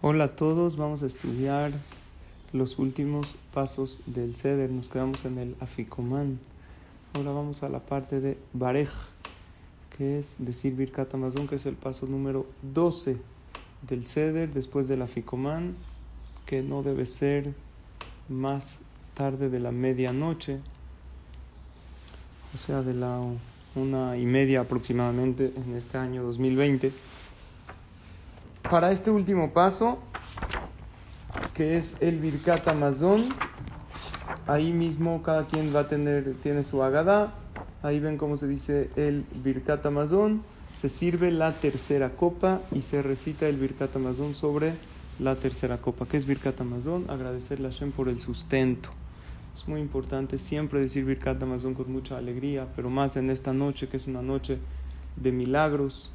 Hola a todos, vamos a estudiar los últimos pasos del Seder. Nos quedamos en el Aficomán. Ahora vamos a la parte de Barej, que es decir Birkat Amazon, que es el paso número 12 del Seder después del Aficomán, que no debe ser más tarde de la medianoche, o sea, de la una y media aproximadamente en este año 2020 para este último paso, que es el Birkat Amazon, ahí mismo cada quien va a tener, tiene su agada, ahí ven cómo se dice el Birkat Amazon, se sirve la tercera copa y se recita el Birkat Amazon sobre la tercera copa. ¿Qué es Birkat Amazon? Agradecerle a por el sustento. Es muy importante siempre decir Birkat Amazon con mucha alegría, pero más en esta noche que es una noche de milagros,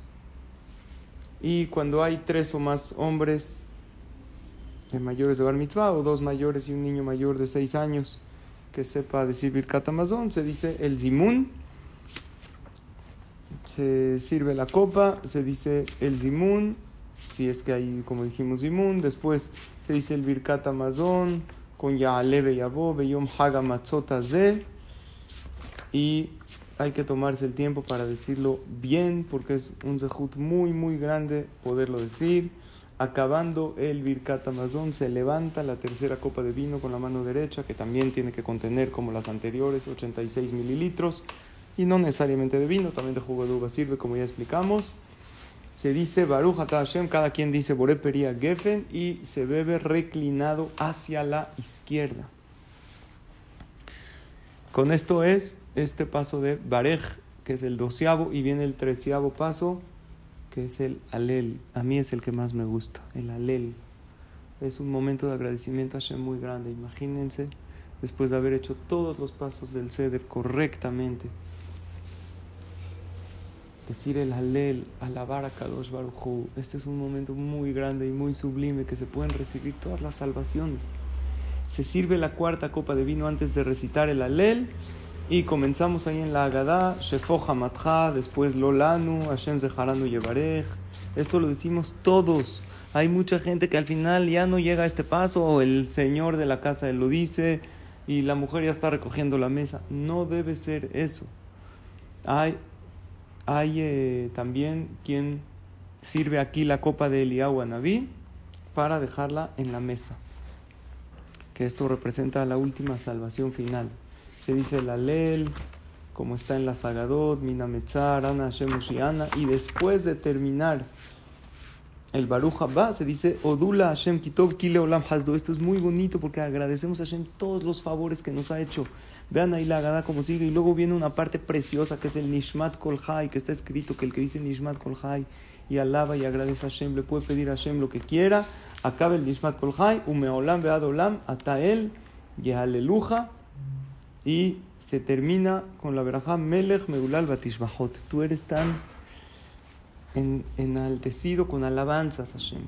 y cuando hay tres o más hombres mayores de Bar Mitzvah, o dos mayores y un niño mayor de seis años que sepa decir Birkat Amazon, se dice el Zimun. Se sirve la copa, se dice el Zimun, si es que hay, como dijimos, Zimun. Después se dice el Birkat Amazon con Ya'aleve Yabo, Beyom Haga. Y hay que tomarse el tiempo para decirlo bien, porque es un zehut muy, muy grande poderlo decir. Acabando el Birkat Amazon, se levanta la tercera copa de vino con la mano derecha, que también tiene que contener, como las anteriores, 86 mililitros, y no necesariamente de vino, también de jugo de uva sirve, como ya explicamos. Se dice Baruch Hashem, cada quien dice Boreperia Geffen, y se bebe reclinado hacia la izquierda. Con esto es este paso de Barej, que es el doceavo, y viene el treceavo paso, que es el Alel. A mí es el que más me gusta, el Alel. Es un momento de agradecimiento a muy grande. Imagínense, después de haber hecho todos los pasos del Seder correctamente, decir el Alel, alabar a Kadosh Baruj Este es un momento muy grande y muy sublime que se pueden recibir todas las salvaciones se sirve la cuarta copa de vino antes de recitar el alel y comenzamos ahí en la Agadá, Shefo Hamatha, después Lolanu, Hashem Zeharanu Yevarej. Esto lo decimos todos. Hay mucha gente que al final ya no llega a este paso, o el señor de la casa lo dice, y la mujer ya está recogiendo la mesa. No debe ser eso. Hay, hay eh, también quien sirve aquí la copa de Eliyahu Naví para dejarla en la mesa que esto representa la última salvación final. Se dice el Alel, como está en la Sagadot, Minametzar, Ana y después de terminar el Baruch Haba, se dice Odula Hashem Kitov Kile Olam Hasdo. Esto es muy bonito porque agradecemos a Hashem todos los favores que nos ha hecho. Vean ahí la Agada como sigue. Y luego viene una parte preciosa que es el Nishmat Kol que está escrito que el que dice Nishmat Kol y alaba y agradece a Hashem, le puede pedir a Hashem lo que quiera Acabe el Nishmat Kol Chai, Umeolam Beadolam, Atael, Yehaleluja, y se termina con la verajá Melech Meulal Batishbahot. Tú eres tan enaltecido con alabanzas, Hashem.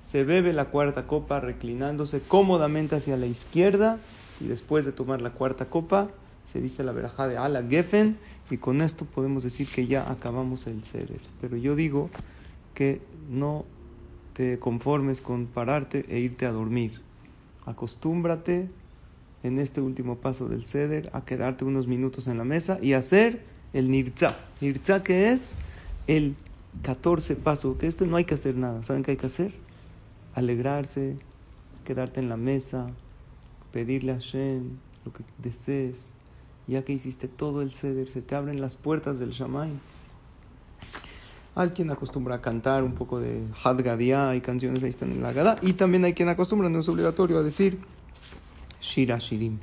Se bebe la cuarta copa reclinándose cómodamente hacia la izquierda y después de tomar la cuarta copa se dice la verajá de Ala Geffen y con esto podemos decir que ya acabamos el Seder. Pero yo digo que no te conformes con pararte e irte a dormir. Acostúmbrate en este último paso del ceder a quedarte unos minutos en la mesa y hacer el nirza. Nirza que es el 14 paso, que esto no hay que hacer nada. ¿Saben qué hay que hacer? Alegrarse, quedarte en la mesa, pedirle a Shem lo que desees. Ya que hiciste todo el ceder, se te abren las puertas del Shamay. Hay quien acostumbra a cantar un poco de Hadgadia, hay canciones ahí están en la Gada. Y también hay quien acostumbra, no es obligatorio, a decir Shira Shirim,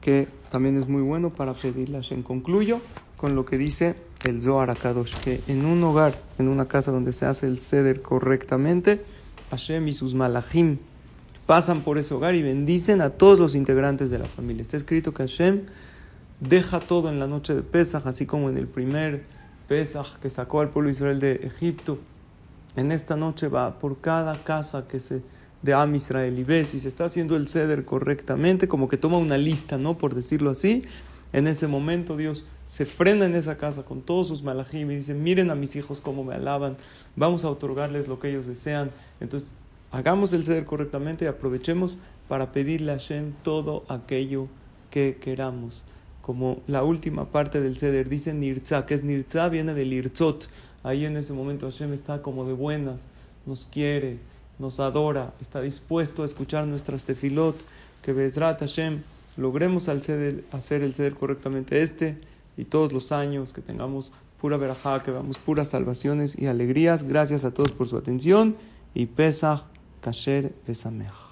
que también es muy bueno para pedirle a Shem. Concluyo con lo que dice el Zohar Akadosh, que en un hogar, en una casa donde se hace el ceder correctamente, Hashem y sus malachim pasan por ese hogar y bendicen a todos los integrantes de la familia. Está escrito que Hashem deja todo en la noche de Pesach, así como en el primer Pesach que sacó al pueblo de Israel de Egipto. En esta noche va por cada casa que se de Am Israel y ve si se está haciendo el ceder correctamente, como que toma una lista, ¿no? Por decirlo así. En ese momento Dios se frena en esa casa con todos sus malajim y dice, miren a mis hijos cómo me alaban, vamos a otorgarles lo que ellos desean. Entonces, hagamos el ceder correctamente y aprovechemos para pedirle a Hashem todo aquello que queramos. Como la última parte del ceder dice Nirza, que es Nirza, viene del Irzot. Ahí en ese momento Hashem está como de buenas, nos quiere, nos adora, está dispuesto a escuchar nuestras tefilot, que Bezrat Hashem logremos hacer el ceder correctamente este y todos los años, que tengamos pura verajá, que veamos puras salvaciones y alegrías. Gracias a todos por su atención y Pesach Kasher Besameach.